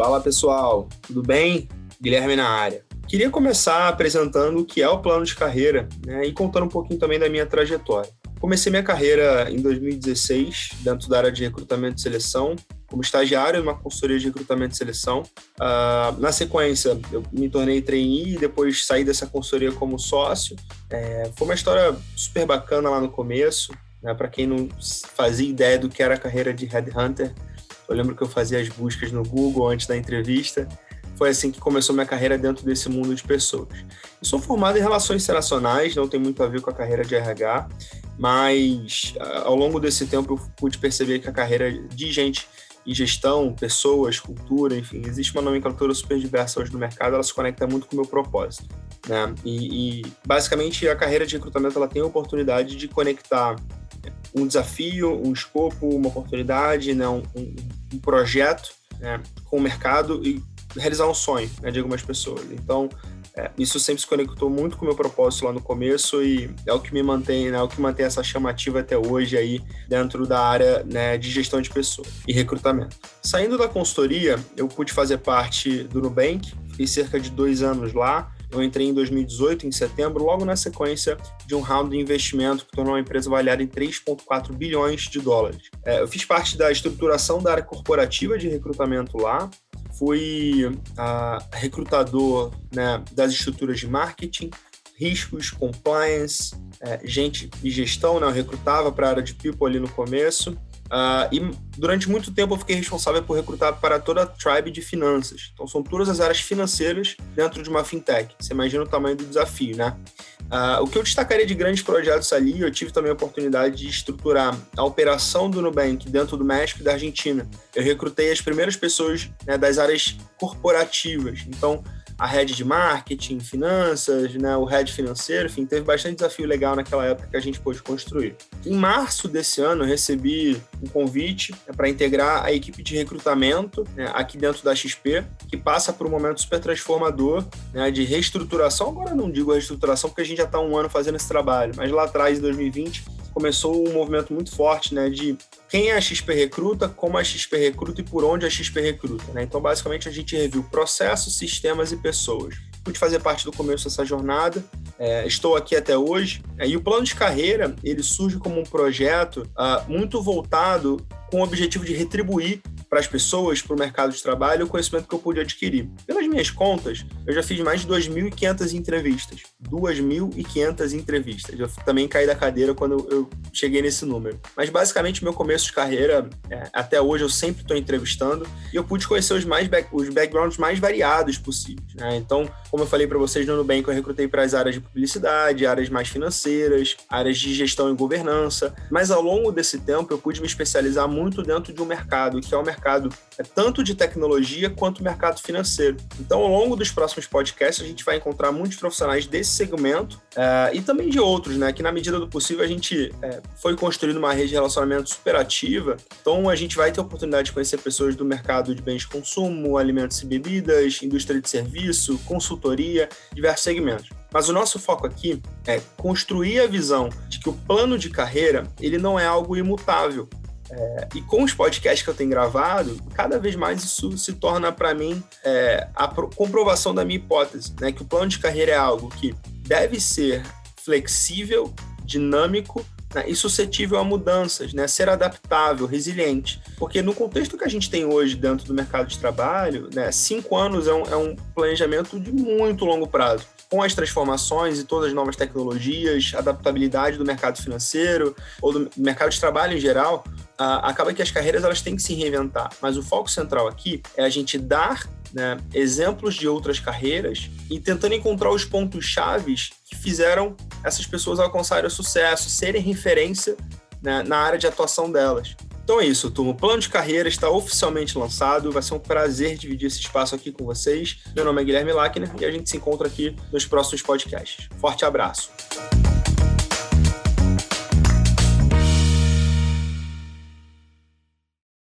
Fala pessoal, tudo bem? Guilherme na área. Queria começar apresentando o que é o plano de carreira né, e contando um pouquinho também da minha trajetória. Comecei minha carreira em 2016 dentro da área de recrutamento e seleção, como estagiário numa consultoria de recrutamento e seleção. Uh, na sequência, eu me tornei trainee e depois saí dessa consultoria como sócio. É, foi uma história super bacana lá no começo. Né, Para quem não fazia ideia do que era a carreira de headhunter, eu lembro que eu fazia as buscas no Google antes da entrevista. Foi assim que começou minha carreira dentro desse mundo de pessoas. Eu sou formado em relações internacionais, não tem muito a ver com a carreira de RH, mas ao longo desse tempo eu pude perceber que a carreira de gente em gestão, pessoas, cultura, enfim, existe uma nomenclatura super diversa hoje no mercado, ela se conecta muito com o meu propósito. Né? E, e basicamente a carreira de recrutamento ela tem a oportunidade de conectar um desafio, um escopo, uma oportunidade, né? um, um um projeto né, com o mercado e realizar um sonho né, de algumas pessoas. Então, é, isso sempre se conectou muito com o meu propósito lá no começo e é o que me mantém, né, é o que mantém essa chamativa até hoje aí dentro da área né, de gestão de pessoas e recrutamento. Saindo da consultoria, eu pude fazer parte do Nubank, fiquei cerca de dois anos lá, eu entrei em 2018, em setembro, logo na sequência de um round de investimento que tornou a empresa avaliada em 3,4 bilhões de dólares. É, eu fiz parte da estruturação da área corporativa de recrutamento lá, fui a, recrutador né, das estruturas de marketing, riscos, compliance, é, gente de gestão, né, eu recrutava para a área de people ali no começo. Uh, e durante muito tempo eu fiquei responsável por recrutar para toda a tribe de finanças. Então são todas as áreas financeiras dentro de uma fintech. Você imagina o tamanho do desafio, né? Uh, o que eu destacaria de grandes projetos ali, eu tive também a oportunidade de estruturar a operação do Nubank dentro do México e da Argentina. Eu recrutei as primeiras pessoas né, das áreas corporativas. Então, a head de marketing, finanças, né, o head financeiro, enfim, teve bastante desafio legal naquela época que a gente pôde construir. Em março desse ano, eu recebi um convite né, para integrar a equipe de recrutamento né, aqui dentro da XP, que passa por um momento super transformador né, de reestruturação. Agora não digo reestruturação porque a gente já está um ano fazendo esse trabalho, mas lá atrás, em 2020, começou um movimento muito forte né, de quem é a XP Recruta, como a XP Recruta e por onde a XP Recruta. Né? Então, basicamente, a gente reviu processos, sistemas e pessoas. Pude fazer parte do começo dessa jornada, é, estou aqui até hoje. É, e o plano de carreira, ele surge como um projeto uh, muito voltado com o objetivo de retribuir para as pessoas, para o mercado de trabalho, o conhecimento que eu pude adquirir. Pelas minhas contas, eu já fiz mais de 2.500 entrevistas. 2.500 entrevistas. Eu também caí da cadeira quando eu cheguei nesse número. Mas basicamente, meu começo de carreira, é, até hoje, eu sempre estou entrevistando e eu pude conhecer os, mais back, os backgrounds mais variados possíveis. Né? Então, como eu falei para vocês no Nubank, eu recrutei para as áreas de publicidade, áreas mais financeiras, áreas de gestão e governança. Mas ao longo desse tempo, eu pude me especializar muito dentro de um mercado, que é o mercado mercado é tanto de tecnologia quanto mercado financeiro. Então, ao longo dos próximos podcasts, a gente vai encontrar muitos profissionais desse segmento uh, e também de outros, né? Que na medida do possível a gente uh, foi construindo uma rede de relacionamento super ativa. Então, a gente vai ter a oportunidade de conhecer pessoas do mercado de bens de consumo, alimentos e bebidas, indústria de serviço, consultoria, diversos segmentos. Mas o nosso foco aqui é construir a visão de que o plano de carreira ele não é algo imutável. É, e com os podcasts que eu tenho gravado, cada vez mais isso se torna para mim é, a comprovação da minha hipótese, né? Que o plano de carreira é algo que deve ser flexível, dinâmico né, e suscetível a mudanças, né? Ser adaptável, resiliente. Porque no contexto que a gente tem hoje dentro do mercado de trabalho, né, cinco anos é um, é um planejamento de muito longo prazo com as transformações e todas as novas tecnologias, adaptabilidade do mercado financeiro ou do mercado de trabalho em geral, acaba que as carreiras elas têm que se reinventar. Mas o foco central aqui é a gente dar né, exemplos de outras carreiras e tentando encontrar os pontos chaves que fizeram essas pessoas alcançarem o sucesso, serem referência né, na área de atuação delas. Então é isso, turma. O plano de carreira está oficialmente lançado. Vai ser um prazer dividir esse espaço aqui com vocês. Meu nome é Guilherme Lackner e a gente se encontra aqui nos próximos podcasts. Forte abraço.